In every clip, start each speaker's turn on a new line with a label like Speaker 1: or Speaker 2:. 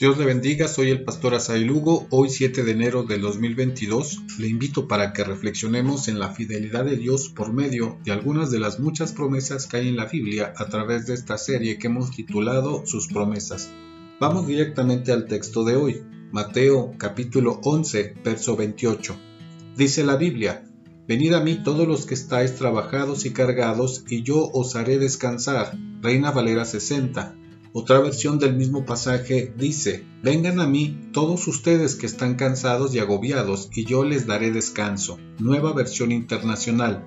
Speaker 1: Dios le bendiga, soy el pastor Asai Lugo. Hoy 7 de enero del 2022 le invito para que reflexionemos en la fidelidad de Dios por medio de algunas de las muchas promesas que hay en la Biblia a través de esta serie que hemos titulado Sus promesas. Vamos directamente al texto de hoy, Mateo capítulo 11, verso 28. Dice la Biblia, Venid a mí todos los que estáis trabajados y cargados, y yo os haré descansar. Reina Valera 60. Otra versión del mismo pasaje dice, Vengan a mí todos ustedes que están cansados y agobiados, y yo les daré descanso. Nueva versión internacional.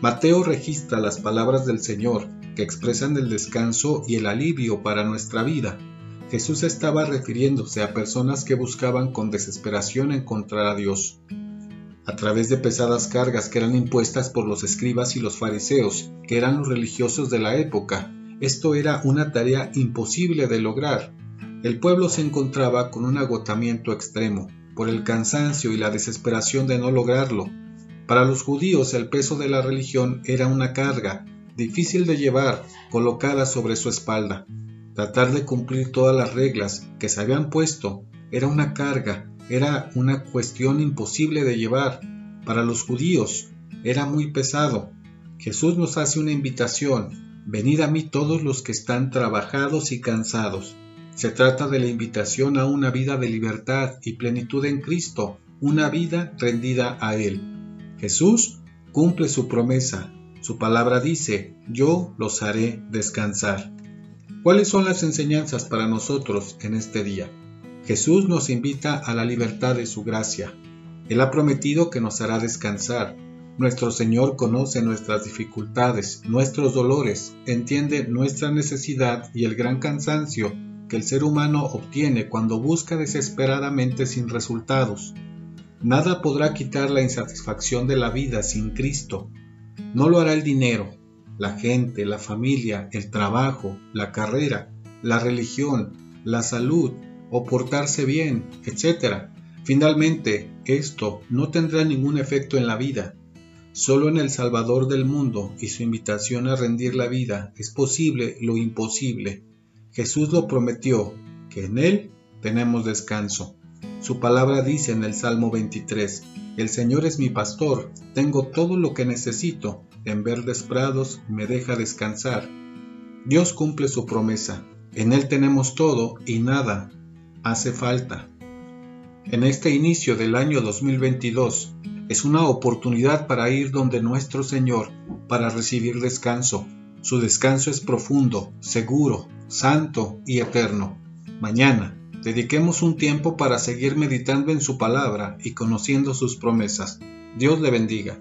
Speaker 1: Mateo registra las palabras del Señor que expresan el descanso y el alivio para nuestra vida. Jesús estaba refiriéndose a personas que buscaban con desesperación encontrar a Dios. A través de pesadas cargas que eran impuestas por los escribas y los fariseos, que eran los religiosos de la época, esto era una tarea imposible de lograr. El pueblo se encontraba con un agotamiento extremo por el cansancio y la desesperación de no lograrlo. Para los judíos el peso de la religión era una carga, difícil de llevar, colocada sobre su espalda. Tratar de cumplir todas las reglas que se habían puesto era una carga, era una cuestión imposible de llevar. Para los judíos era muy pesado. Jesús nos hace una invitación Venid a mí todos los que están trabajados y cansados. Se trata de la invitación a una vida de libertad y plenitud en Cristo, una vida rendida a Él. Jesús cumple su promesa. Su palabra dice, yo los haré descansar. ¿Cuáles son las enseñanzas para nosotros en este día? Jesús nos invita a la libertad de su gracia. Él ha prometido que nos hará descansar nuestro Señor conoce nuestras dificultades, nuestros dolores, entiende nuestra necesidad y el gran cansancio que el ser humano obtiene cuando busca desesperadamente sin resultados. Nada podrá quitar la insatisfacción de la vida sin Cristo. No lo hará el dinero, la gente, la familia, el trabajo, la carrera, la religión, la salud o portarse bien, etc. Finalmente, esto no tendrá ningún efecto en la vida. Solo en el Salvador del mundo y su invitación a rendir la vida es posible lo imposible. Jesús lo prometió, que en Él tenemos descanso. Su palabra dice en el Salmo 23, El Señor es mi pastor, tengo todo lo que necesito, en verdes prados me deja descansar. Dios cumple su promesa, en Él tenemos todo y nada hace falta. En este inicio del año 2022, es una oportunidad para ir donde nuestro Señor para recibir descanso. Su descanso es profundo, seguro, santo y eterno. Mañana, dediquemos un tiempo para seguir meditando en su palabra y conociendo sus promesas. Dios le bendiga.